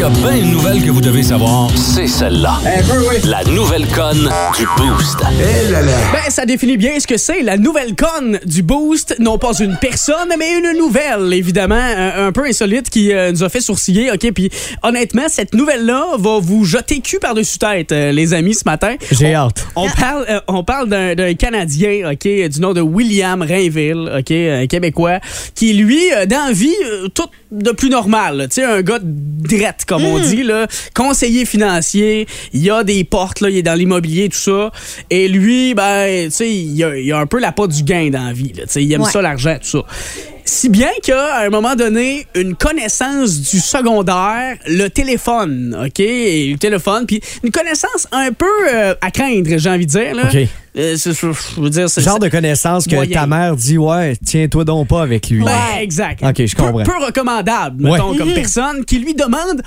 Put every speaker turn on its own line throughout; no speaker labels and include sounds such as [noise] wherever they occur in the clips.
Y a bien une nouvelle que vous devez savoir, c'est celle-là. La nouvelle conne du Boost.
Ben, ça définit bien ce que c'est la nouvelle conne du Boost. Non pas une personne, mais une nouvelle, évidemment, un, un peu insolite qui euh, nous a fait sourciller. OK, puis honnêtement, cette nouvelle-là va vous jeter cul par-dessus tête, euh, les amis, ce matin.
J'ai
On-
hâte.
On parle, euh, on parle d'un d'un Canadien, OK, du nom de William Rainville, OK, un Québécois, qui, lui, euh, dans la vie, euh, tout de plus normal. Tu sais, un gars drette, comme on dit, là, conseiller financier, il y a des portes, là, il est dans l'immobilier, tout ça. Et lui, ben, tu sais, il a, il a un peu la pas du gain dans la vie, là. Il aime
Ouais.
ça, l'argent, tout ça. Si bien qu'à un moment donné, une connaissance du secondaire, le téléphone, OK? Et le téléphone, puis une connaissance un peu euh, à craindre, j'ai envie de dire. Là.
OK.
Euh, c'est- je, je veux dire, c'est
Genre de connaissance que
Moyen.
ta mère dit Ouais, tiens-toi donc pas avec lui.
Ouais, exact.
OK, je
Peu-
comprends.
Peu, recommandable,
Ouais.
mettons, comme personne qui lui demande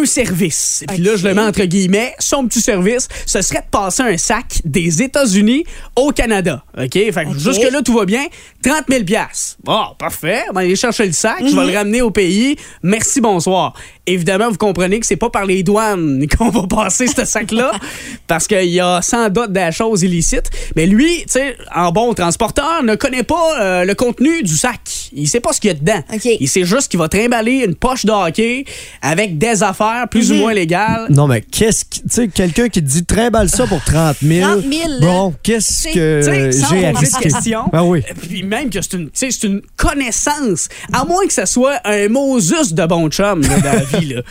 un service. Puis là, je le mets entre guillemets, son petit service, ce serait de passer un sac des États-Unis au Canada. OK? Fait que jusque-là, tout va bien. 30 000 Bon, parfait. On va aller chercher le sac. Je vais le ramener au pays. Merci, bonsoir. Évidemment, vous comprenez que c'est pas par les douanes [laughs] qu'on va passer ce sac-là, parce qu'il y a sans doute des choses illicites. Mais lui, tu sais, en bon transporteur, ne connaît pas euh, le contenu du sac. Il sait pas ce qu'il y a dedans. Il sait juste qu'il va trimballer une poche de hockey avec des affaires plus
Mhm.
ou moins légales.
Non, mais qu'est-ce que. Tu sais, quelqu'un qui te dit trimballe ça pour 30 000.
30 000, là.
Bon, qu'est-ce que
Tu sais, sans
j'ai à risquer?
questions.
Ben oui.
Puis même que c'est une, une connaissance. À moins que ce soit un Moses de bon chum là, [laughs] vie. Là.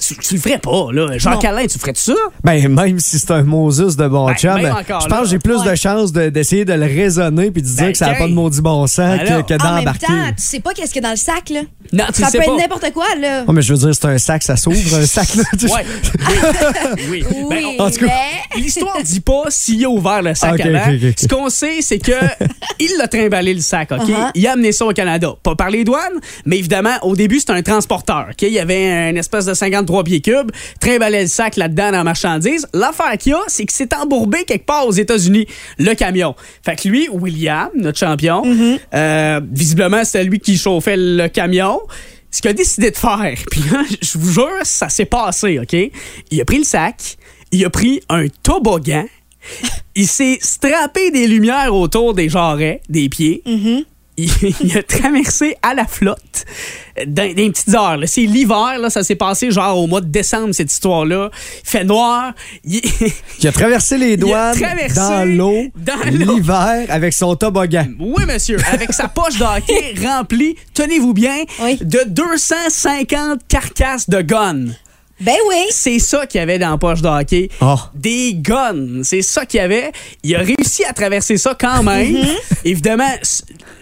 Tu, tu le ferais pas. Là.
Non.
Alain, tu ferais ça?
Ben, même si c'est un Moses de bon
Ben,
chum, ben,
encore
je pense que j'ai plus
Ouais.
de chances de- d'essayer de, le raisonner puis de dire
Ben,
que ça n'a pas de maudit bon sens
Ben
que, que
En même
d'embarquer.
temps, tu sais pas qu'est-ce qu'il y a dans le sac, là.
Non, tu
Ça
sais
peut
pas.
être n'importe quoi, là.
Oh, mais je veux dire, c'est un sac, ça s'ouvre, un [laughs] sac. Là. [laughs]
Oui. Ben,
en tout cas-
mais-
L'histoire dit pas s'il a ouvert le sac
Ok,
avant. Ce qu'on sait, c'est que [laughs] il l'a trimballé le sac, OK?
Uh-huh.
Il a amené ça au Canada. Pas par les douanes, mais évidemment, au début, c'était un transporteur, OK? Il y avait une espèce de 53 pieds cubes, trimballait le sac là-dedans dans la marchandise. L'affaire qu'il y a, c'est qu'il s'est embourbé quelque part aux États-Unis, le camion. Fait que lui, William, notre champion, euh, visiblement, c'était lui qui chauffait le camion ce qu'il a décidé de faire, [laughs] puis là, je vous jure, ça s'est passé, OK? Il a pris le sac, il a pris un toboggan, il s'est strappé des lumières autour des jarrets, des pieds. Il, [laughs] il a traversé à la flotte les petites heures. C'est l'hiver, là, ça s'est passé genre au mois de décembre, cette histoire-là. Il fait noir. Il, [laughs]
a traversé les douanes
traversé
dans l'eau l'hiver avec son toboggan.
Oui, monsieur, avec sa poche de hockey [laughs] remplie, tenez-vous bien,
Oui.
de 250 carcasses de guns.
Ben oui.
C'est ça qu'il y avait dans la poche de hockey.
Oh.
Des guns. C'est ça qu'il y avait. Il a réussi à traverser ça quand même.
Mm-hmm.
Évidemment,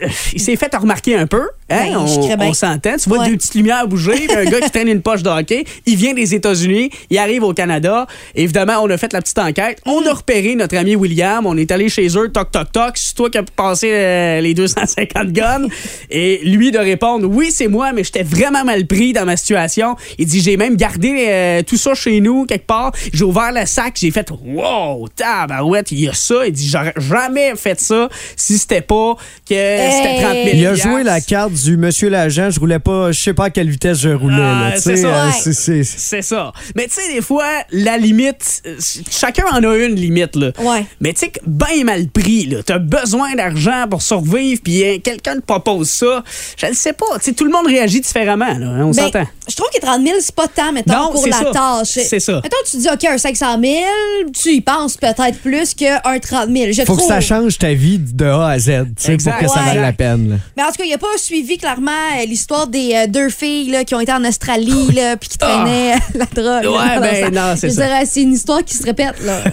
euh, il s'est fait remarquer un peu. Hein?
Ben,
on s'entend. Tu vois
Ouais.
deux petites lumières bouger, un gars qui traîne une poche de hockey. Il vient des États-Unis, il arrive au Canada. Évidemment, on a fait la petite enquête. On
Mm-hmm.
a repéré notre ami William. On est allé chez eux, toc, toc, toc. C'est toi qui as passé euh, les 250 guns. Et lui de répondre, oui, c'est moi, mais j'étais vraiment mal pris dans ma situation. Il dit, j'ai même gardé euh, tout ça chez nous, quelque part. J'ai ouvert le sac, j'ai fait, wow, tabarouette, il y a ça. Il dit, j'aurais jamais fait ça si c'était pas que c'était 30 000
Il a joué la carte du monsieur l'agent, je roulais pas, je sais pas à quelle vitesse je roulais.
Ah,
tu
c'est ça.
euh,
Ouais.
c'est- c'est-
C'est ça. Mais tu sais, des fois, la limite, euh, chacun en a une limite, là.
Ouais.
Mais tu sais, que bien mal pris, là. T'as besoin d'argent pour survivre, puis hein, quelqu'un te propose ça. Je le sais pas. Tu sais, tout le monde réagit différemment, là. hein, On
Ben,
s'entend.
je trouve que 30 000, c'est pas tant, mettons,
Non,
pour
c'est
la
ça.
tâche.
C'est ça.
Mettons, tu te dis, OK, un 500 000, tu y penses peut-être plus qu'un 30 000. Je
Faut que ça change ta vie de A à Z, tu sais, pour que ça
Ouais.
vaille la peine. là.
Mais en tout cas, il n'a pas suivi clairement euh, l'histoire des euh, deux filles là, qui ont été en Australie [laughs] là, puis qui traînaient euh, [laughs] la drogue.
Ouais, ben, non, c'est ça.
C'est une histoire qui se répète. Là. [laughs]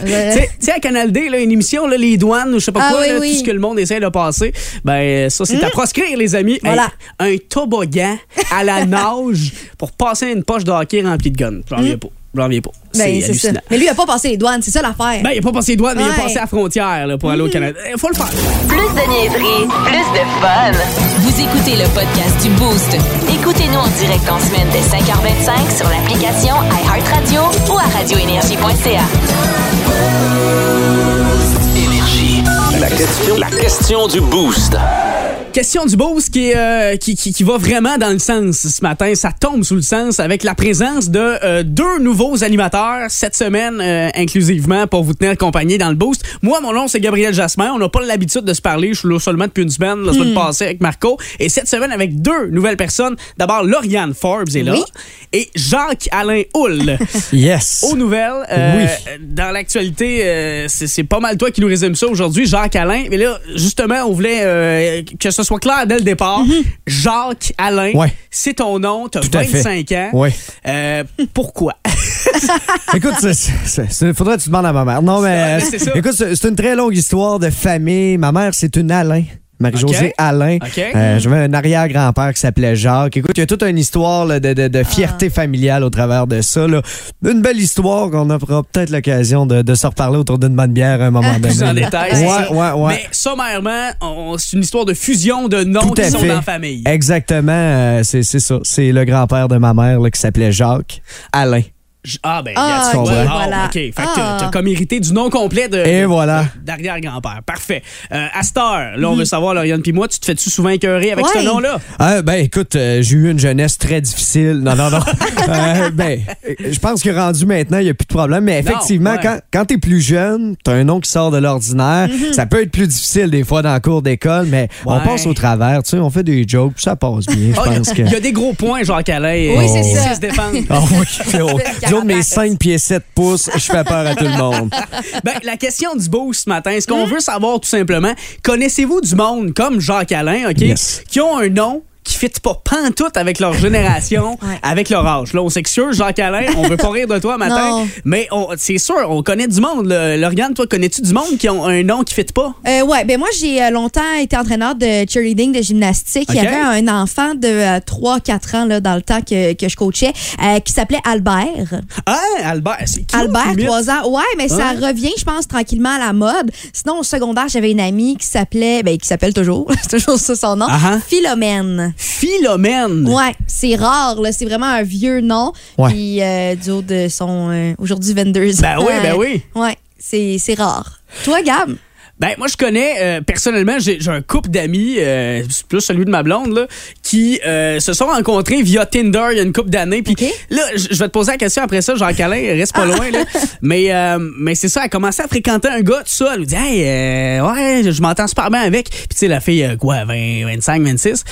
Tu sais- à Canal D, là, une émission, là, les douanes, ou je sais pas
Ah
quoi,
oui,
là,
oui.
tout ce que le monde essaie de passer, ben ça, c'est à proscrire, les amis.
Voilà.
Hey, un toboggan à la nage pour passer une poche de hockey remplie de guns. J'en reviens pas. J'en reviens pas.
Ben, c'est ça.
hallucinant.
Mais lui, il a pas passé les douanes, c'est ça l'affaire.
Ben, il a pas passé les douanes, mais il a
Ouais.
passé la frontière là, pour aller au Canada. Il faut le faire.
Plus de niaiserie, plus de fun. Vous écoutez le podcast du Boost. Écoutez-nous en direct en semaine dès 5h25 sur l'application iHeartRadio ou à radioénergie.ca.
Énergie. La question, la question du boost.
Question du boost qui, est, euh, qui, qui, qui va vraiment dans le sens ce matin. Ça tombe sous le sens avec la présence de euh, deux nouveaux animateurs cette semaine euh, inclusivement pour vous tenir compagnie dans le boost. Moi, mon nom, c'est Gabriel Jasmin. On n'a pas l'habitude de se parler. Je suis là seulement depuis une semaine, la semaine passée avec Marco. Et cette semaine, avec deux nouvelles personnes. D'abord, Lauriane Forbes est là.
Oui.
Et Jacques-Alain Houle. [laughs]
Yes.
Aux nouvelles,
Oui.
dans l'actualité, c'est pas mal toi qui nous résume ça aujourd'hui, Jacques Alain. Mais là, justement, on voulait que ce soit clair dès le départ. Jacques Alain,
Mhm. Ouais.
c'est ton nom,
à fait.
25 ans.
Ouais.
Euh, pourquoi? [laughs]
Écoute, c'est- faudrait que tu demandes à ma mère. Non, mais.
Ouais, ça.
Écoute, c'est une très longue histoire de famille. Ma mère, c'est une Alain. Marie-Josée. Alain.
Ok.
Euh, J'avais un arrière-grand-père qui s'appelait Jacques. Écoute, il y a toute une histoire là, de, de- de fierté familiale au travers de ça. là. Une belle histoire qu'on aura peut-être l'occasion de, de se reparler autour d'une bonne bière à un moment [laughs] donné.
Plus en détail.
Ouais, ouais, ouais.
Mais sommairement, c'est une histoire de fusion de noms
Tout
qui sont
fait.
dans la famille.
Exactement, euh, c'est c'est ça. C'est le grand-père de ma mère là, qui s'appelait Jacques. Alain.
J- Ah, ben,
Ah,
tu
ok,
comprends.
voilà.
OK. Fait que
Ah.
t'as comme hérité du nom complet de.
Et
de-
voilà.
de- D'arrière-grand-père. Parfait. Euh, à cette heure, là, on veut savoir, Lauriane puis moi, tu te fais-tu souvent écœurer avec ce nom-là?
Ah, ben écoute, euh, j'ai eu une jeunesse très difficile. Non, non, non. [laughs] Euh, ben, euh, je pense que rendu maintenant, il n'y a plus de problème. Mais effectivement,
ouais.
quand, quand tu es plus jeune, tu as un nom qui sort de l'ordinaire. Ça peut être plus difficile des fois dans le cours d'école, mais on
Ouais.
passe au travers. Tu sais, on fait des jokes, puis ça passe bien. Je
Ah, il y a-
pense que.
Il [laughs] y a des gros points, Jacques Alain.
Oui, c'est
Il
ça.
se défendre.
Ah oui, oh, [laughs] du haut de mes
carapace.
5 pieds 7 pouces, je fais peur à tout le monde. [laughs]
Ben, la question du boost ce matin, ce qu'on veut savoir tout simplement, connaissez-vous du monde comme Jacques Alain, OK,
Yes.
qui ont un nom qui fit pas pantoute avec leur génération, [laughs]
Ouais.
avec leur âge. Là, on sait que sûr, Jacques Alain, on veut pas rire de toi matin,
Non.
mais c'est sûr, on connaît du monde. là. Lauriane, toi, connais-tu du monde qui ont un nom qui fit pas?
Euh, ouais, ben moi j'ai euh, longtemps été entraîneur de cheerleading, de gymnastique. Il y avait un enfant de 3-4 ans là, dans le temps que, que je coachais euh, qui s'appelait Albert.
Ah, Albert, c'est cute,
Albert,
limite.
3 ans. Ouais, mais ça
Ouais.
revient, je pense, tranquillement à la mode. Sinon, au secondaire, j'avais une amie qui s'appelait, ben, qui s'appelle toujours, [laughs] c'est toujours ça son nom,
Ah ah.
Philomène.
Philomène.
Ouais, c'est rare, là. C'est vraiment un vieux nom.
Ouais.
Puis, euh, du haut de son, euh, aujourd'hui, 22 ans.
Ben oui, ben oui.
Ouais, c'est rare. Toi, Gab?
Ben, moi, je connais, euh, personnellement, j'ai un couple d'amis, euh, plus celui de ma blonde, là, qui euh, se sont rencontrés via Tinder il y a une couple d'années. Puis là, je vais te poser la question après ça, Jean-Calin, reste pas loin, là. [laughs] Mais, euh, mais c'est ça, elle a commencé à fréquenter un gars, tout ça. Elle lui dit, hey, ouais, je m'entends super bien avec. Puis, tu sais, la fille, quoi, 20, 25, 26.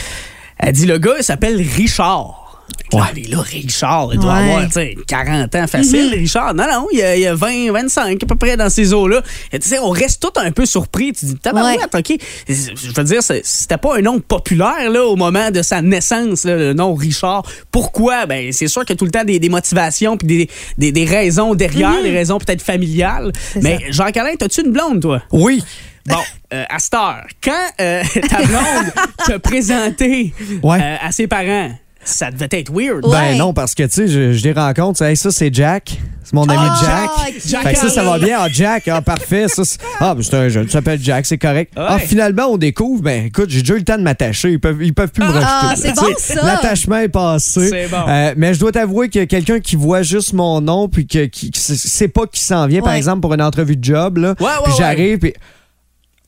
Elle dit, le gars, il s'appelle Richard. Ouais. Là, Richard, il doit
Ouais.
avoir tu sais, 40 ans facile, Richard. Non, non, il y a, il y a 20, 25 à peu près dans ces eaux-là. Et Tu sais, on reste tout un peu surpris. Tu dis, tabarouette, OK. Je veux dire, c'était pas un nom populaire là, au moment de sa naissance, là, le nom Richard. Pourquoi? Ben, c'est sûr qu'il y a tout le temps des, des motivations puis des, des, des raisons derrière, des raisons peut-être familiales. Mais Jean-Calin, t'as-tu une blonde, toi?
Oui.
Bon, euh, à cette heure, quand euh, ta blonde [laughs] t'a présenté
Ouais.
euh, à ses parents, ça devait être weird.
Ouais.
Ben non, parce que tu sais, je, je les rencontre. Hey, ça, c'est Jack. C'est mon ami
Ah,
Jack.
Jack
Fait que ça, ça va bien. Ah, Jack, ah, parfait. Ça, ah, ben, c'est un jeune. Tu s'appelles Jack, c'est correct.
Ouais.
Ah, finalement, on découvre. Ben, écoute, j'ai déjà eu le temps de m'attacher. Ils peuvent, ils peuvent plus me rejeter.
Ah, c'est bon, ça.
L'attachement est passé.
C'est bon.
Euh, mais je dois t'avouer a quelqu'un qui voit juste mon nom puis que, qui, qui sait pas qui s'en vient, par exemple, pour une entrevue de job. Là,
Ouais, ouais,
puis
ouais.
j'arrive, puis.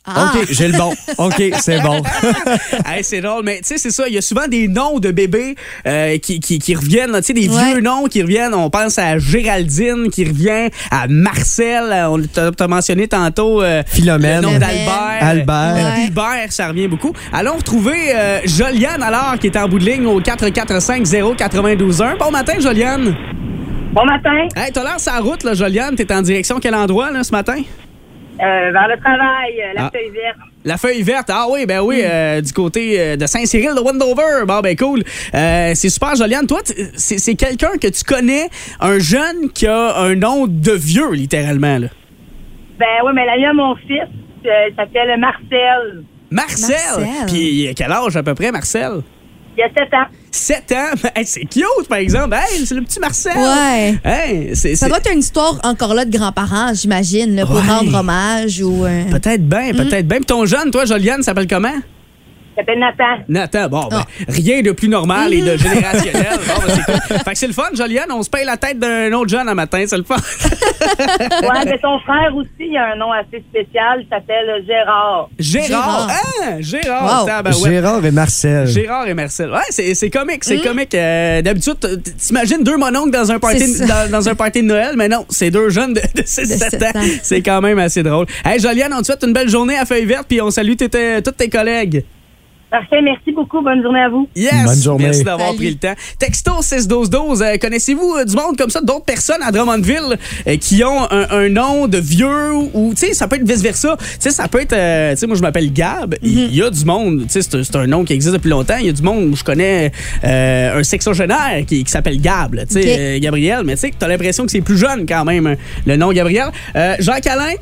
Ah.
OK, j'ai le bon. OK, c'est bon. [laughs]
Hey, c'est drôle, mais tu sais, c'est ça. Il y a souvent des noms de bébés euh, qui, qui, qui reviennent, tu sais, des
Ouais.
vieux noms qui reviennent. On pense à Géraldine qui revient, à Marcel. euh, On t'a t'as mentionné tantôt euh,
Philomène.
le nom d'Albert.
Albert.
Euh,
Ouais.
Hubert, ça revient beaucoup. Allons retrouver euh, Joliane alors, qui est en bout de ligne au 445-092-1. Bon matin, Joliane.
Bon matin,
Hey, t'as l'air sur la route, là, Joliane. T'es en direction quel endroit, là, ce matin?
Euh, vers le travail, euh, la
Ah.
feuille verte.
La feuille verte, ah oui, ben oui, euh, du côté de Saint-Cyril de Wendover. Bon, ben cool. Euh, c'est super, Joliane. Toi, c'est c'est quelqu'un que tu connais, un jeune qui a un nom de vieux, littéralement. Là.
Ben oui, mais l'ami de mon fils euh, s'appelle Marcel.
Marcel?
Marcel.
Puis, il a quel âge à peu près, Marcel?
Il y a 7 ans.
7 ans? [laughs] Hey, c'est cute, par exemple. Hey, c'est le petit Marcel.
Ouais.
Hey, c'est,
Ça doit être une histoire encore là de grands-parents, j'imagine, là, pour
Ouais.
rendre hommage ou. euh,
Peut-être bien, peut-être bien. Puis ton jeune, toi, Joliane, s'appelle comment?
S'appelle Nathan.
Nathan, bon, ben,
Ah.
rien de plus normal et de [laughs] générationnel. Bon, ben, c'est cool. Fait que c'est le fun, Joliane, on se paye la tête d'un autre jeune un matin, c'est le fun. [laughs]
Ouais, mais son frère aussi, il a un nom assez spécial. Il s'appelle Gérard.
Gérard.
Gérard.
Ah, Gérard.
Wow.
tabarouette.
Gérard et Marcel.
Gérard et Marcel. Ouais, c'est, c'est comique,
Mm.
c'est comique. Euh, d'habitude, t- t'imagines deux mononcles dans un party,
C'est ça.
dans, dans un party de Noël, mais non, c'est deux jeunes de, 6-7
sept
ans.
ans.
C'est quand même assez drôle. Hey, Joliane, on te souhaite une belle journée à Feuille Verte, puis on salue tes- tes- tous tes collègues.
Parfait, merci beaucoup. Bonne journée à vous.
Yes!
Bonne journée.
Merci d'avoir pris le temps. Texto 61212, euh, connaissez-vous euh, du monde comme ça, d'autres personnes à Drummondville euh, qui ont un, un nom de vieux ou, tu sais, ça peut être vice-versa. Tu sais, ça peut être, euh, tu sais, moi je m'appelle Gab. Il
Mhm.
y a du monde, tu sais, c'est un- nom qui existe depuis longtemps. Il y a du monde où je connais euh, un sexagénaire qui, qui s'appelle Gab, tu sais, euh, Gabriel, mais tu sais, t'as l'impression que c'est plus jeune quand même, le nom Gabriel. Euh, Jacques Alain,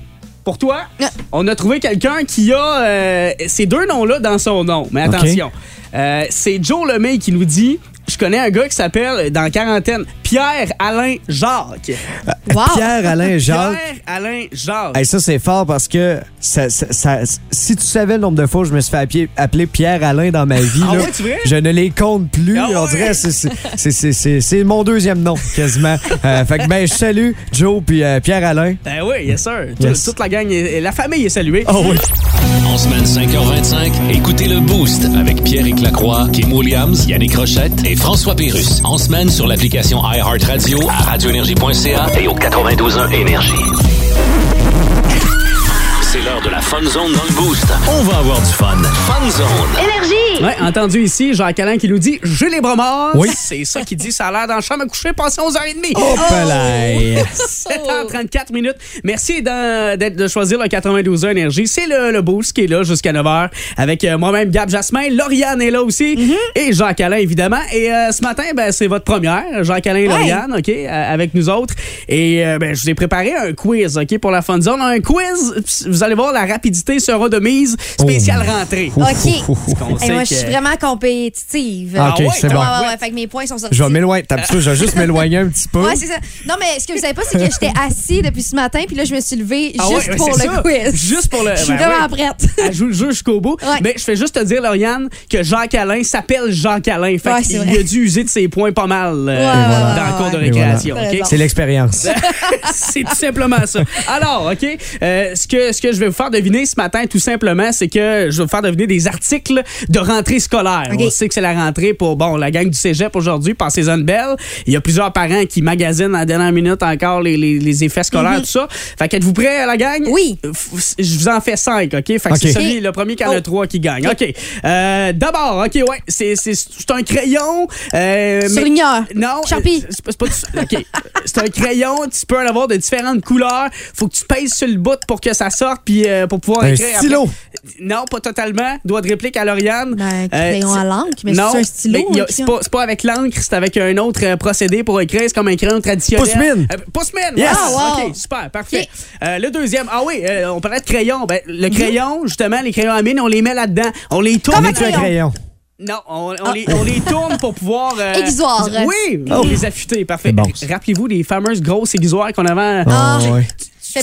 pour toi,
Ah.
on a trouvé quelqu'un qui a euh, ces deux noms-là dans son nom. Mais attention, euh, c'est Joe Lemay qui nous dit Je connais un gars qui s'appelle, dans la quarantaine, Pierre-Alain Jacques.
Wow.
Pierre-Alain [laughs] Jacques.
Pierre-Alain Jacques.
Hey, ça, c'est fort parce que ça, ça- ça- si tu savais le nombre de fois où je me suis fait appeler, Pierre-Alain dans ma vie,
Ah
là,
ouais, tu vrai?
je ne les compte plus.
Ah
On
ouais?
dirait c'est- c'est- c'est- c'est c'est- c'est mon deuxième nom, quasiment. [laughs] Euh, fait que ben, je salue Joe puis euh, Pierre-Alain.
Ben oui, yes sir.
Yes.
Toute la gang, est- la famille est saluée.
Oh oui.
En semaine 5h25, écoutez le Boost avec Pierre Lacroix, Kim Williams, Yannick Rochette et François Pérus. En semaine sur l'application iHeartRadio, à radioénergie.ca et au 92.1 Énergie. C'est l'heure de la Fun Zone dans le Boost. On va avoir du fun. Fun Zone.
Ouais, entendu ici, Jacques Alain qui nous dit J'ai les bras morts.
Oui.
C'est ça qu'il dit, ça a l'air dans la chambre à coucher, passé 11h30.
Oh, [laughs] [laughs] pelaille.
7h34 minutes. Merci d'être de choisir le 92 heures énergie. C'est le, le boost qui est là jusqu'à 9h avec euh, moi-même Gab Jasmin. Lauriane est là aussi et Jacques Alain évidemment. Et euh, ce matin, ben, c'est votre première, Jacques Alain et
Ouais.
Lauriane, ok, euh, avec nous autres. Et euh, ben, je vous ai préparé un quiz, ok, pour la fun zone. Un quiz. Vous allez voir, la rapidité sera de mise spéciale rentrée.
OK.
On
Hey,
sait
moi,
que-
je suis vraiment compétitive.
Ah, OK,
ouais,
c'est bon.
Ouais, ouais, ouais, fait que mes points sont sortis.
Je vais m'éloigner. T'as je vais juste m'éloigner un petit peu.
Ouais, c'est ça. Non, mais ce que vous savez pas, c'est que j'étais assis depuis ce matin, puis là, je me suis levée
Ah
juste
ouais,
pour le
ça.
quiz.
Juste pour le-
Je suis
ben
vraiment prête. [laughs]
Elle joue le jeu jusqu'au bout.
Ouais.
Mais je fais juste te dire, Lauriane, que Jacques Alain s'appelle Jacques Alain. Fait
Ouais,
qu'il a dû user de ses points pas mal euh,
ouais,
dans le cours de
voilà.
récréation. Ok?
C'est l'expérience. [laughs]
c'est tout simplement ça. Alors, OK, euh, ce, que, ce que je vais vous faire deviner ce matin, tout simplement, c'est que je vais vous faire deviner des articles de rentrée scolaire. On sait que c'est la rentrée pour, bon, la gang du cégep aujourd'hui, passez-en une belle. Il y a plusieurs parents qui magasinent à la dernière minute encore les, les- les effets scolaires, tout ça. Fait qu'êtes-vous prêts, la gang?
Mhm. Oui.
Je vous en fais cinq, OK? Fait que c'est celui, le premier qui en a
Oh.
trois qui gagne. OK. Euh, D'abord, OK, ouais, c'est c'est- c'est un crayon. euh. Non.
Sharpie.
euh, C'est pas, OK. C'est un crayon, tu peux en avoir de différentes couleurs. Faut que tu pèses sur le bout pour que ça sorte, puis euh, pour pouvoir
Un
écrire.
stylo.
après. Non, pas totalement. Doigt de réplique à Lauriane.
Ben,
Euh,
crayon à l'encre, mais
non,
c'est un stylo. hein,
c'est pas, pas avec l'encre, c'est avec un autre euh, procédé pour écrire. C'est comme un crayon traditionnel.
Pousse-mine.
Euh, Pousse-mine.
Yes.
Ah,
Ah, wow.
OK, super, parfait. Euh, le deuxième, ah oui, euh, on parlait de crayon. Ben, le crayon, justement, les crayons à mine, on les met là-dedans. On les tourne.
Comme un crayon?
Non, on, on les, on les tourne pour pouvoir. euh. Oui,
Oh.
les affûter, parfait.
Bon,
Rappelez-vous des fameuses grosses aiguisoires qu'on avait.
Ah.
Oh, ouais.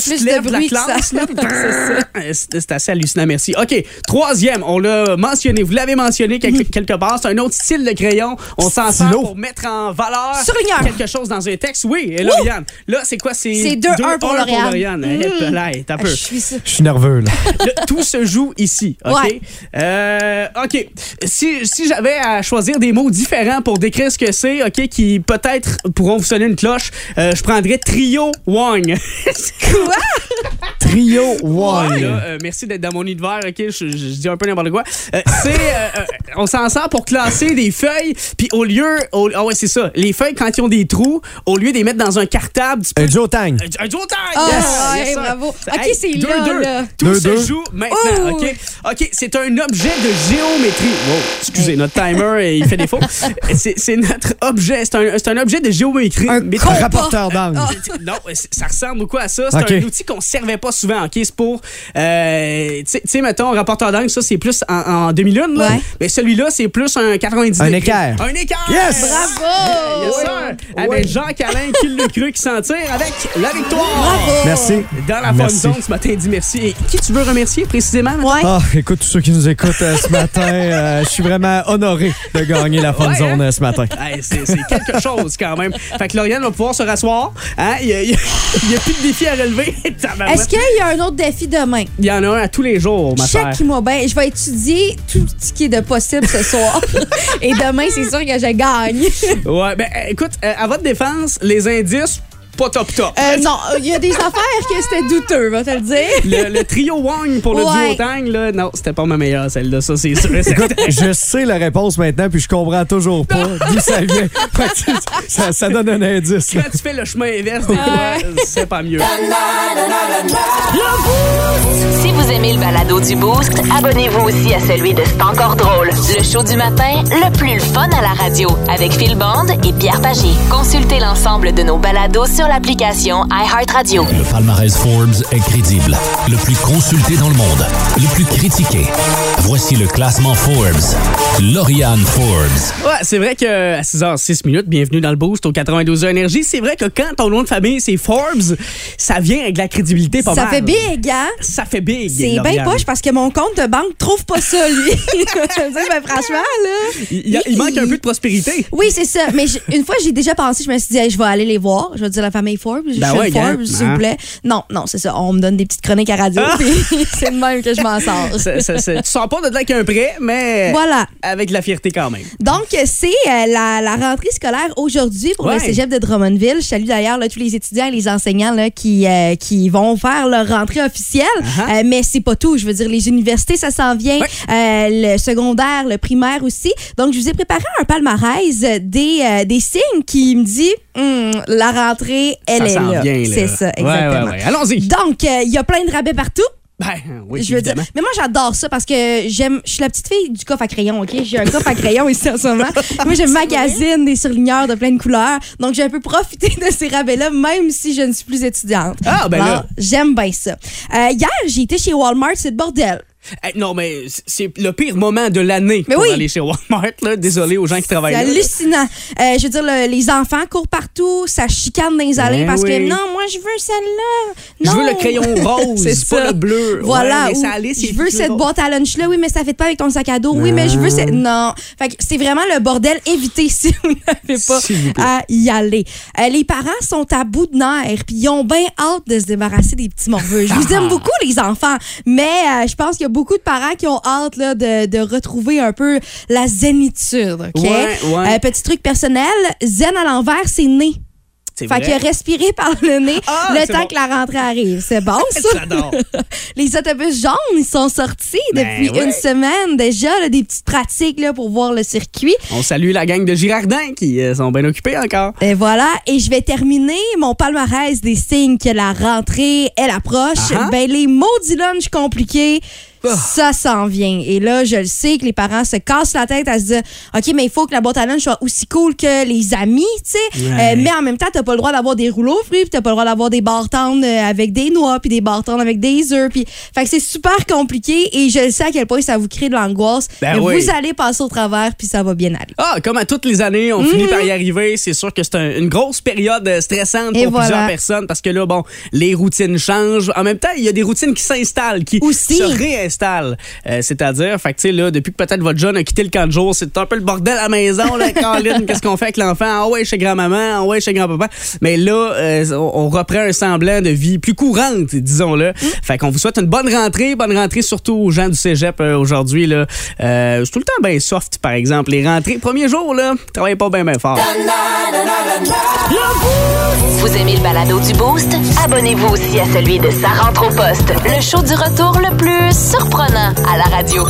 Fait
Tu
plus de
la classe, là, [laughs] C'est assez hallucinant, merci. OK, troisième, on l'a mentionné, vous l'avez mentionné quelque, quelque part, c'est un autre style de crayon. On s'en sert pour mettre en valeur
Surligneur.
quelque chose dans un texte. Oui, et Lauriane, là, c'est quoi? C'est
C'est 2-1 pour Lauriane.
Là, t'as peu.
Je suis ça.
Je suis nerveux, là. [laughs]
Le- tout se joue ici, OK?
Ouais.
Euh, OK. Si, si j'avais à choisir des mots différents pour décrire ce que c'est, OK, qui peut-être pourront vous sonner une cloche, euh, je prendrais trio [laughs] [laughs]
Trio
Ouais,
One.
là, euh, merci d'être dans mon univers, OK? Je, je- je dis un peu n'importe quoi. Euh, c'est... euh, on s'en sert pour classer des feuilles, puis au lieu... au- ah ouais, c'est ça. Les feuilles, quand ils ont des trous, au lieu de les mettre dans un cartable, tu peux...
Un Joe Tang.
Un, un duo tag!
Ah,
Yes!
ouais,
Yes, sir.
bravo. OK, c'est là,
deux.
là.
Tout
Deux,
se
deux.
joue maintenant,
Oh,
OK? OK, c'est un objet de géométrie. Wow, excusez, notre timer, il fait défaut. [laughs] C'est c'est notre objet, c'est un, un objet de géométrie.
Un compas.
Rapporteur d'angle.
non, ça ressemble beaucoup à ça. C'est
OK. OK.
un outil qu'on servait pas souvent. OK, c'est pour, euh, tu sais- mettons, rapporteur d'angle, ça, c'est plus en, en demi-lune. là.
Ouais.
Mais celui-là, c'est plus un 90
Un équerre.
Un équerre!
Yes!
Bravo!
Yes, sir. Avec Jacques-Alain qui le cru qui s'en tire avec la victoire.
Bravo!
Merci.
Dans la fun zone ce matin, dit merci. Et qui tu veux remercier précisément?
Ouais.
Ah, écoute, tous ceux qui nous écoutent euh, ce matin, euh, je suis vraiment honoré de gagner la Fun
Ouais,
Zone
hein?
ce matin.
Hey, c'est quelque chose quand même. Fait que Lauriane va pouvoir se rasseoir. Hein? Il n'y a, a- [laughs] il y a plus de défis à relever. [laughs]
Est-ce qu'il y a un autre défi demain?
Il y en a un à tous les jours, ma chère.
Check-moi bien. Je vais étudier tout ce qui est de possible ce soir. [laughs] Et demain, c'est sûr que je gagne.
Ouais, ben écoute, euh, à votre défense, les indices, pas top top.
Euh, non, il y a des affaires que c'était douteux, va te le dire.
Le, le trio Wang pour le
Ouais.
duo Tang, là, non, c'était pas ma meilleure, celle-là, ça, c'est sûr. certain.
Je sais la réponse maintenant, puis je comprends toujours pas d'où ça vient. Ça, ça donne un indice.
Quand tu fais le chemin inverse, des fois, c'est pas mieux.
Si vous aimez le balado du Boost, abonnez-vous aussi à celui de C'est encore drôle. Le show du matin, le plus fun à la radio, avec Phil Bond et Pierre Pagé. Consultez l'ensemble de nos balados sur l'application iHeartRadio.
Le palmarès Forbes est crédible. Le plus consulté dans le monde. Le plus critiqué. Voici le classement Forbes. Lauriane Forbes.
Ouais, c'est vrai que à 6h06 minutes, bienvenue dans le boost au 92 énergie. C'est vrai que quand ton nom de famille c'est Forbes, ça vient avec de la crédibilité pas
Ça
mal.
fait big, hein?
Ça fait big.
C'est bien poche parce que mon compte de banque trouve pas ça, lui. Je veux dire, ben, franchement, là.
Il, y a- il manque un peu de prospérité.
Oui, c'est ça. Mais une fois, j'ai déjà pensé, je me suis dit, Hey, je vais aller les voir. Je vais dire la famille Forbes.
Ben ouais,
Forbes, s'il vous
Hein?
plaît. Non, non, c'est ça. On me donne des petites chroniques à radio,
Ah! [laughs]
c'est de même que je m'en sors.
Ça- ça- ça- tu sors pas de là qu'un prêt, mais
Voilà.
avec de la fierté quand même.
Donc, c'est euh, la, la rentrée scolaire aujourd'hui pour
Ouais.
le cégep de Drummondville. Je salue d'ailleurs tous les étudiants et les enseignants là, qui, euh, qui vont faire leur rentrée officielle.
Uh-huh.
Euh, mais c'est pas tout. Je veux dire, les universités, ça s'en vient.
Ouais.
Euh, le secondaire, le primaire aussi. Donc, je vous ai préparé un palmarès des, des signes qui me dit Hum, la rentrée, elle
ça
est là. C'est ça, exactement.
ouais, ouais. Allons-y.
Donc, euh, il y a plein de rabais partout.
Ben, oui,
je veux dire, mais moi j'adore ça parce que j'aime, je suis la petite fille du coffre à crayon, ok? J'ai un coffre à crayon ici en ce moment. [laughs] moi je magasine des surligneurs de plein de couleurs, donc j'ai un peu profité de ces rabais-là, même si je ne suis plus étudiante.
Ah, ben là.
J'aime bien ça. Euh, hier, j'ai été chez Walmart, c'est le bordel.
Eh, non, mais c'est le pire moment de l'année pour
oui.
aller chez Walmart. Là. Désolé aux gens qui travaillent
C'est hallucinant. Euh, je veux dire, le- les enfants courent partout, ça chicane dans les allées
Ben
parce que non, moi je veux celle-là.
Je veux le crayon [laughs] rose,
C'est
pas
ça.
le bleu.
Voilà.
Ouais, mais
ou
ça allait, c'est
je veux cette
rose.
boîte à lunch là. Oui, mais ça fait pas avec ton sac à dos. Oui, mais je veux cette. Non. Fait que c'est vraiment le bordel. Évitez [laughs] si vous n'avez pas à y aller. Euh, les parents sont à bout de nerfs puis ils ont bien hâte de se débarrasser des petits morveux. Je vous [laughs] aime beaucoup les enfants, mais euh, je pense qu'il y a beaucoup de parents qui ont hâte là, de, de retrouver un peu la zénitude. ok?
Ouais, ouais.
Euh, petit truc personnel, zen à l'envers, c'est né. Fait
vrai.
que respirer par le nez
Ah,
le temps
bon.
que la rentrée arrive. C'est bon, [laughs] ça? [laughs] Les autobus jaunes, ils sont sortis
Ben
depuis
ouais.
une semaine déjà, là, des petites pratiques là, pour voir le circuit.
On salue la gang de Girardin qui euh, sont bien occupés encore.
Et voilà, et je vais terminer mon palmarès des signes que la rentrée, elle approche.
Ah-ha.
Ben, les maudits lunchs compliqués. Ça s'en vient. Et là, je le sais que les parents se cassent la tête à se dire, OK, mais il faut que la boîte à lunch soit aussi cool que les amis, tu sais.
Ouais.
Euh, mais en même temps, t'as pas le droit d'avoir des rouleaux aux fruits, puis t'as pas le droit d'avoir des barres euh, avec des noix, puis des barres avec des œufs. Puis, fait que c'est super compliqué et je le sais à quel point ça vous crée de l'angoisse.
Ben
mais
oui.
vous allez passer au travers, puis ça va bien aller.
Ah, comme à toutes les années, on finit par y arriver. C'est sûr que c'est un- une grosse période euh, stressante
Et
pour
voilà.
plusieurs personnes parce que là, bon, les routines changent. En même temps, il y a des routines qui s'installent, qui
Aussi.
se réinstallent. Euh, C'est-à-dire, fait que, tu sais, là, depuis que peut-être votre jeune a quitté le camp de jour, c'est un peu le bordel à la maison, là, [laughs] Caroline. Qu'est-ce qu'on fait avec l'enfant? Ah ouais, chez grand-maman, ah ouais, chez grand-papa. Mais là, euh, on, on reprend un semblant de vie plus courante, disons-le. Fait qu'on vous souhaite une bonne rentrée. Bonne rentrée surtout aux gens du cégep euh, aujourd'hui, là. Euh, c'est tout le temps bien soft, par exemple. Les rentrées, premier jour, là, travaillez pas bien, bien fort.
Vous aimez le balado du Boost? Abonnez-vous aussi à celui de Sa rentre au poste, le show du retour le plus surprenant à la radio.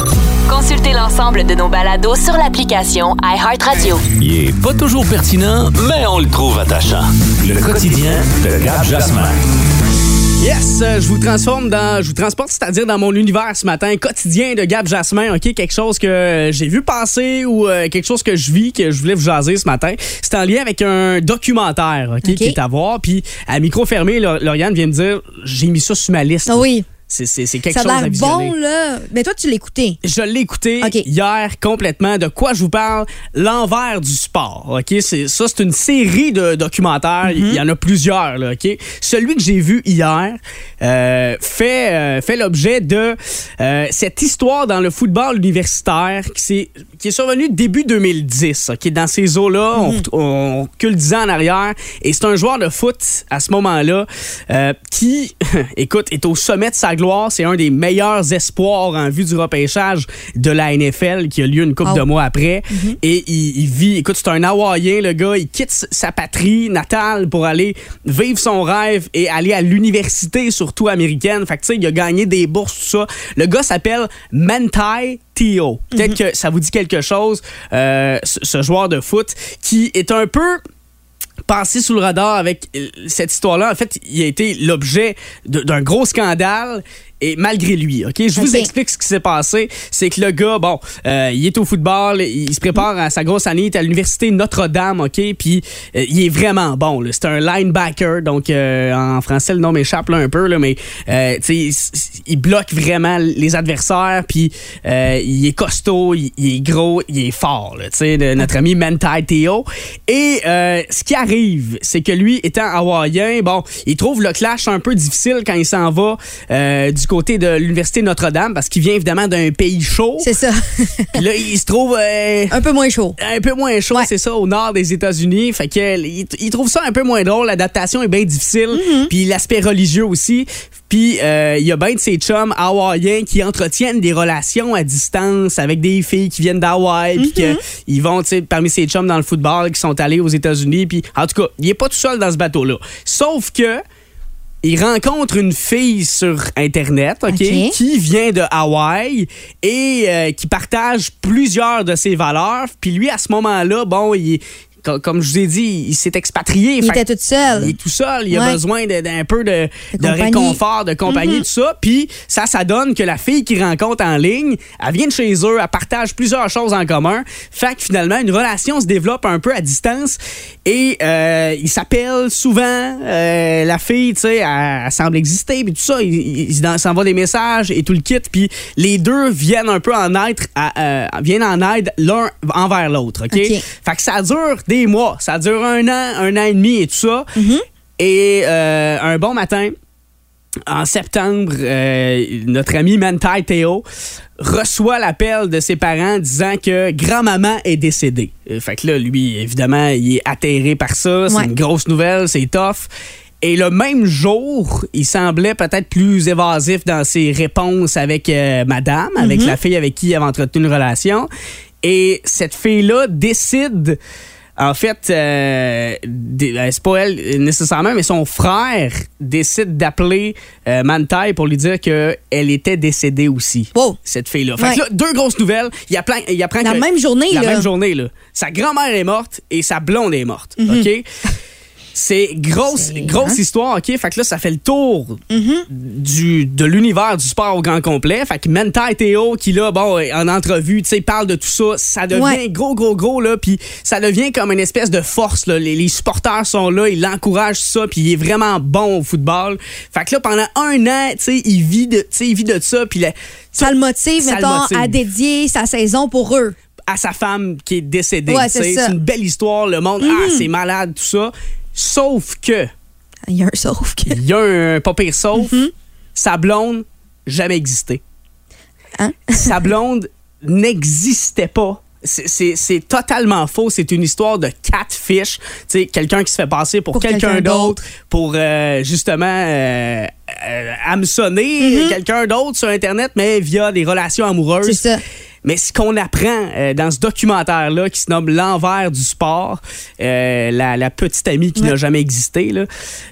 Consultez l'ensemble de nos balados sur l'application iHeartRadio.
Il est pas toujours pertinent, mais on le trouve attachant. Le quotidien de Gab Jasmin.
Yes, euh, je vous transforme dans, je vous transporte, c'est-à-dire dans mon univers ce matin, quotidien de Gab Jasmin, ok, quelque chose que j'ai vu passer ou euh, quelque chose que je vis que je voulais vous jaser ce matin. C'est en lien avec un documentaire, ok,
Ok.
qui est à voir. Puis à micro fermé, Laur- Lauriane vient me dire, j'ai mis ça sur ma liste.
Ah oui.
C'est, c'est, c'est quelque
Ça
chose à visionner.
bon, là. Mais toi, tu l'as écouté.
Je l'ai écouté hier complètement. De quoi je vous parle? L'envers du sport. Ok, c'est ça, c'est une série de documentaires.
Mhm.
Il y en a plusieurs. Là, ok, celui que j'ai vu hier euh, fait euh, fait l'objet de euh, cette histoire dans le football universitaire qui s'est qui est survenue début 2010. Ok, dans ces eaux-là,
Mhm.
on, on recule 10 ans en arrière. Et c'est un joueur de foot à ce moment-là qui, [laughs] écoute, est au sommet de sa gloire. C'est un des meilleurs espoirs en vue du repêchage de la NFL qui a lieu une couple
Oh.
de mois après. Et il, il vit, écoute, c'est un Hawaïen, le gars. Il quitte sa patrie natale pour aller vivre son rêve et aller à l'université, surtout américaine. Fait que, tu sais, il a gagné des bourses, tout ça. Le gars s'appelle Mantai Teo. Peut-être que ça vous dit quelque chose, euh, ce, ce joueur de foot qui est un peu passé sous le radar avec euh, cette histoire-là. En fait, il a été l'objet d'un gros scandale. Et malgré lui, OK? Je vous explique ce qui s'est passé. C'est que le gars, bon, euh, il est au football, il se prépare à sa grosse année, il est à l'université Notre-Dame, OK? Puis euh, il est vraiment bon. C'est un linebacker, donc euh, en français, le nom m'échappe là, un peu, là, mais euh, tu sais, il, il bloque vraiment les adversaires, puis euh, il est costaud, il, il est gros, il est fort, là, tu sais, notre ami Mantai Teo. Et euh, ce qui arrive, c'est que lui, étant hawaïen, bon, il trouve le clash un peu difficile quand il s'en va euh, du côté de l'université Notre-Dame, parce qu'il vient évidemment d'un pays chaud.
C'est ça. [laughs]
Puis là, il se trouve euh,
un peu moins chaud.
un peu moins chaud,
Ouais.
c'est ça, au nord des États-Unis. Fait que euh, il, il trouve ça un peu moins drôle. L'adaptation est bien difficile.
Mm-hmm.
Puis l'aspect religieux aussi. Puis euh, il y a bien de ces chums hawaïens qui entretiennent des relations à distance avec des filles qui viennent d'Hawaï. Puis
Mm-hmm.
qu'ils vont, tu sais, parmi ces chums dans le football qui sont allés aux États-Unis. Puis en tout cas, il est pas tout seul dans ce bateau-là. Sauf que il rencontre une fille sur Internet, OK, qui vient de Hawaï et euh, qui partage plusieurs de ses valeurs. Puis lui, à ce moment-là, bon, il co- comme je vous ai dit, il s'est expatrié.
Il
Fait
était tout seul.
il est tout seul, il a besoin d'un peu de,
De
de
compagnie.
réconfort, de compagnie, tout ça. Puis ça, ça donne que la fille qu'il rencontre en ligne, elle vient de chez eux, elle partage plusieurs choses en commun. Fait que finalement, une relation se développe un peu à distance et euh, ils s'appellent souvent. Euh, la fille, tu sais, elle, elle semble exister, puis tout ça. Ils ils- ils s'envoient des messages et tout le kit. Puis les deux viennent un peu en aide, à- euh, viennent en aide l'un envers l'autre, OK?
OK.
Fait que ça dure des mois. Ça dure un an, un an et demi et tout ça.
Mm-hmm.
Et euh, un bon matin, en septembre, euh, notre ami Mantai Théo reçoit l'appel de ses parents disant que grand-maman est décédée. Euh, fait que là, lui, évidemment, il est atterré par ça. C'est
Ouais.
une grosse nouvelle, c'est tough. Et le même jour, il semblait peut-être plus évasif dans ses réponses avec euh, madame, avec la fille avec qui il avait entretenu une relation. Et cette fille-là décide, en fait, euh, euh, c'est pas elle nécessairement, mais son frère décide d'appeler euh, Mantai pour lui dire qu'elle était décédée aussi.
Wow.
Cette fille-là. Fait
Ouais.
que là, deux grosses nouvelles. Il apprend, il apprend
La
que-
même journée,
La
là.
même journée, là. Sa grand-mère est morte et sa blonde est morte.
Mhm.
OK? C'est grosse, grosse
hein?
histoire, OK? Fait que là, ça fait le tour du, de l'univers du sport au grand complet. Fait que Mentai Théo, qui là, bon, en entrevue, tu sais, parle de tout ça, ça devient
Ouais.
gros, gros, gros, là, puis ça devient comme une espèce de force, là. Les, les supporters sont là, ils l'encouragent, ça, puis il est vraiment bon au football. Fait que là, pendant un an, tu sais, il vit de, tu sais, il vit de ça, puis
Ça le motive,
Ça le
mettons,
motive.
à dédier sa saison pour eux.
à sa femme qui est décédée.
Ouais, c'est
une belle histoire, le monde, ah, c'est malade, tout ça. Sauf que,
Il y a un sauf que.
il y a un pas pire sauf, sa blonde, jamais existé.
Hein? [laughs]
sa blonde n'existait pas. C'est- totalement faux. C'est une histoire de catfish. Quelqu'un qui se fait passer pour,
Pour
quelqu'un d'autre pour euh, justement euh, euh, hameçonner quelqu'un d'autre sur Internet, mais via des relations amoureuses.
C'est ça.
Mais ce qu'on apprend euh, dans ce documentaire-là, qui se nomme L'envers du sport, euh, la, la petite amie qui n'a jamais existé, là,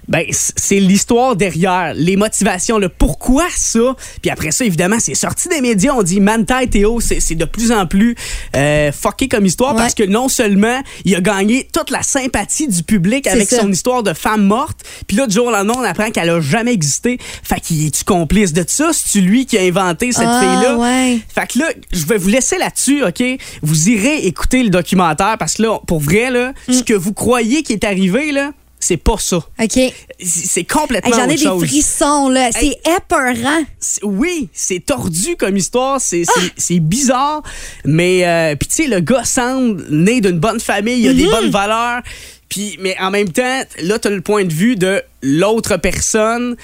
ben, c'est l'histoire derrière, les motivations, le pourquoi ça. Puis après ça, évidemment, c'est sorti des médias. On dit Manti Théo, c'est c'est de plus en plus euh, fucké comme histoire
Ouais.
parce que non seulement il a gagné toute la sympathie du public avec
ça.
son histoire de femme morte, puis là, du jour au lendemain, on apprend qu'elle a jamais existé. Fait qu'il est-tu complice de ça? C'est-tu lui qui a inventé cette
Ah,
fille-là?
ouais.
Fait que là, je vais vous laisser là-dessus, OK? Vous irez écouter le documentaire parce que là, pour vrai, là, ce
Mm.
que vous croyez qui est arrivé, là, c'est pas ça.
OK.
C'est- complètement
Hey, J'en ai
autre
des frissons, là. C'est épeurant.
C'est- Oui, c'est tordu comme histoire, c'est
Ah!
c'est- bizarre, mais euh, puis tu sais le gars semble né d'une bonne famille, il a des bonnes valeurs, puis mais en même temps, là tu as le point de vue de l'autre personne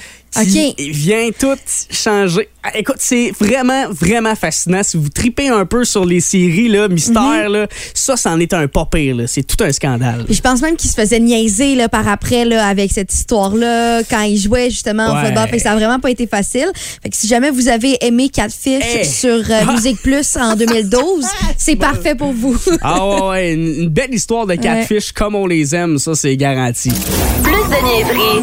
qui vient tout changer. Ah, Écoute, c'est vraiment vraiment fascinant si vous tripez un peu sur les séries là, mystères
Mhm.
là, ça c'en est un pas pire c'est tout un scandale.
Puis je pense même qu'il se faisait niaiser là, par après là, avec cette histoire-là quand il jouait justement au
Ouais.
football. Fait que ça a vraiment pas été facile. Fait que si jamais vous avez aimé Catfish
Hey.
sur euh, Musique Plus en 2012, [laughs] c'est parfait pour vous.
Ah ouais, ouais, une, belle histoire de catfish comme on les aime, ça c'est garanti.
Plus de niaiserie,